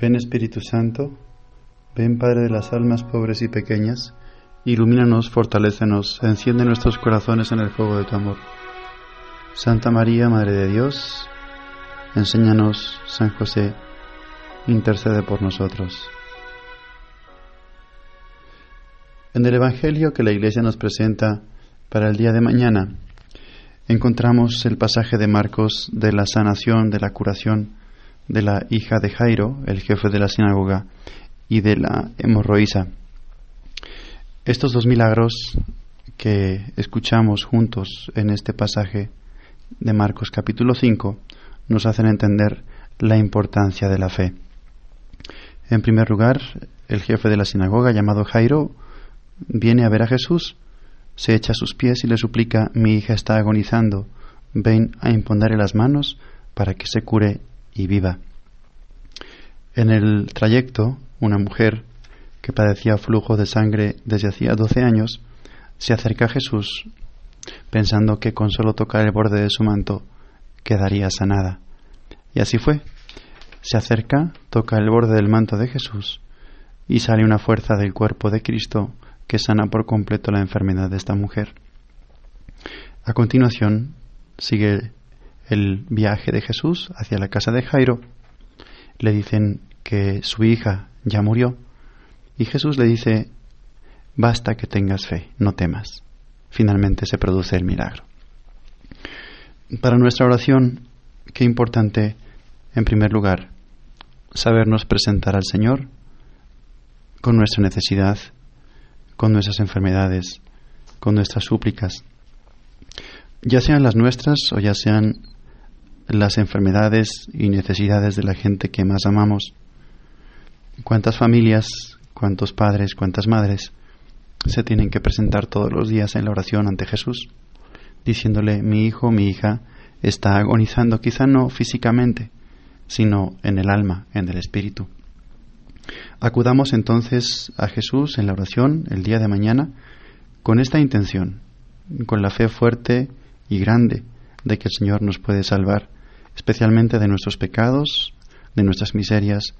Ven Espíritu Santo, ven Padre de las almas pobres y pequeñas, ilumínanos, fortalécenos, enciende nuestros corazones en el fuego de tu amor. Santa María, Madre de Dios, enséñanos, San José, intercede por nosotros. En el Evangelio que la Iglesia nos presenta para el día de mañana, encontramos el pasaje de Marcos de la sanación, de la curación de la hija de Jairo, el jefe de la sinagoga, y de la hemorroísa. Estos dos milagros que escuchamos juntos en este pasaje de Marcos capítulo 5 nos hacen entender la importancia de la fe. En primer lugar, el jefe de la sinagoga llamado Jairo viene a ver a Jesús, se echa a sus pies y le suplica, mi hija está agonizando, ven a imponerle las manos para que se cure y viva. En el trayecto, una mujer que padecía flujo de sangre desde hacía doce años se acerca a Jesús pensando que con solo tocar el borde de su manto quedaría sanada. Y así fue. Se acerca, toca el borde del manto de Jesús y sale una fuerza del cuerpo de Cristo que sana por completo la enfermedad de esta mujer. A continuación sigue el viaje de Jesús hacia la casa de Jairo. Le dicen que su hija ya murió y Jesús le dice, basta que tengas fe, no temas. Finalmente se produce el milagro. Para nuestra oración, qué importante, en primer lugar, sabernos presentar al Señor con nuestra necesidad, con nuestras enfermedades, con nuestras súplicas, ya sean las nuestras o ya sean las enfermedades y necesidades de la gente que más amamos. ¿Cuántas familias, cuántos padres, cuántas madres se tienen que presentar todos los días en la oración ante Jesús, diciéndole, mi hijo, mi hija está agonizando, quizá no físicamente, sino en el alma, en el espíritu? Acudamos entonces a Jesús en la oración el día de mañana con esta intención, con la fe fuerte y grande de que el Señor nos puede salvar, especialmente de nuestros pecados, de nuestras miserias,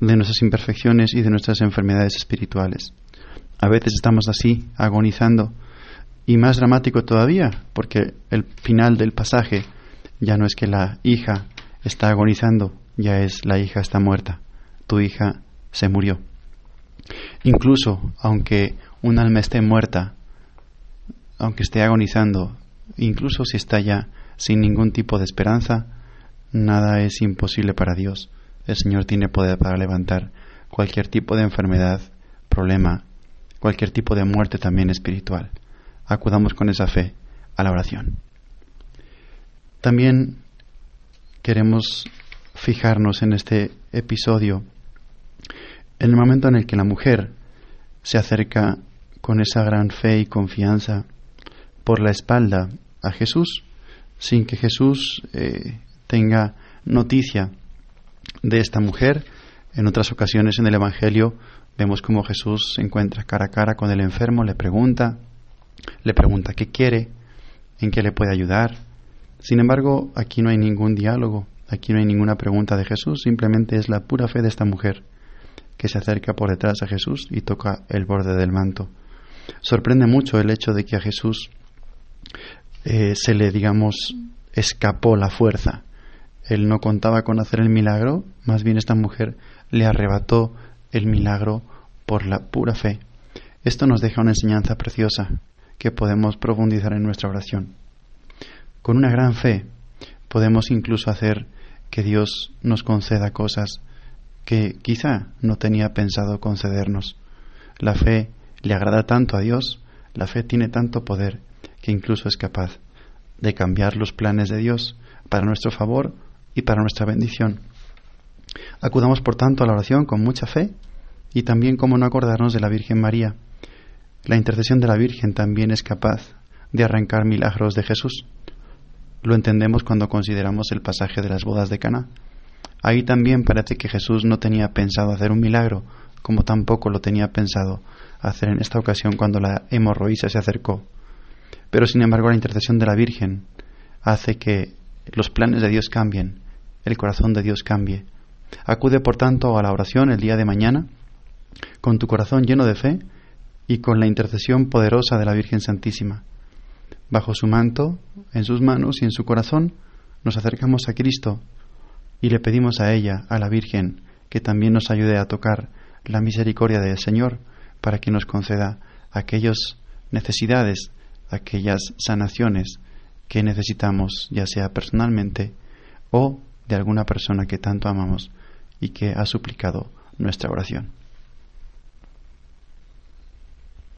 de nuestras imperfecciones y de nuestras enfermedades espirituales. A veces estamos así, agonizando, y más dramático todavía, porque el final del pasaje ya no es que la hija está agonizando, ya es la hija está muerta, tu hija se murió. Incluso aunque un alma esté muerta, aunque esté agonizando, incluso si está ya sin ningún tipo de esperanza, nada es imposible para Dios. El Señor tiene poder para levantar cualquier tipo de enfermedad, problema, cualquier tipo de muerte también espiritual. Acudamos con esa fe a la oración. También queremos fijarnos en este episodio, en el momento en el que la mujer se acerca con esa gran fe y confianza por la espalda a Jesús, sin que Jesús eh, tenga noticia de esta mujer. En otras ocasiones en el Evangelio vemos cómo Jesús se encuentra cara a cara con el enfermo, le pregunta, le pregunta qué quiere, en qué le puede ayudar. Sin embargo, aquí no hay ningún diálogo, aquí no hay ninguna pregunta de Jesús, simplemente es la pura fe de esta mujer que se acerca por detrás a Jesús y toca el borde del manto. Sorprende mucho el hecho de que a Jesús eh, se le, digamos, escapó la fuerza. Él no contaba con hacer el milagro, más bien esta mujer le arrebató el milagro por la pura fe. Esto nos deja una enseñanza preciosa que podemos profundizar en nuestra oración. Con una gran fe podemos incluso hacer que Dios nos conceda cosas que quizá no tenía pensado concedernos. La fe le agrada tanto a Dios, la fe tiene tanto poder que incluso es capaz de cambiar los planes de Dios para nuestro favor y para nuestra bendición. Acudamos, por tanto, a la oración con mucha fe y también como no acordarnos de la Virgen María. La intercesión de la Virgen también es capaz de arrancar milagros de Jesús. Lo entendemos cuando consideramos el pasaje de las bodas de Cana. Ahí también parece que Jesús no tenía pensado hacer un milagro, como tampoco lo tenía pensado hacer en esta ocasión cuando la hemorroísa se acercó. Pero sin embargo la intercesión de la Virgen hace que los planes de Dios cambien, el corazón de Dios cambie, Acude, por tanto, a la oración el día de mañana con tu corazón lleno de fe y con la intercesión poderosa de la Virgen Santísima. Bajo su manto, en sus manos y en su corazón, nos acercamos a Cristo y le pedimos a ella, a la Virgen, que también nos ayude a tocar la misericordia del Señor para que nos conceda aquellas necesidades, aquellas sanaciones que necesitamos, ya sea personalmente o de alguna persona que tanto amamos y que ha suplicado nuestra oración.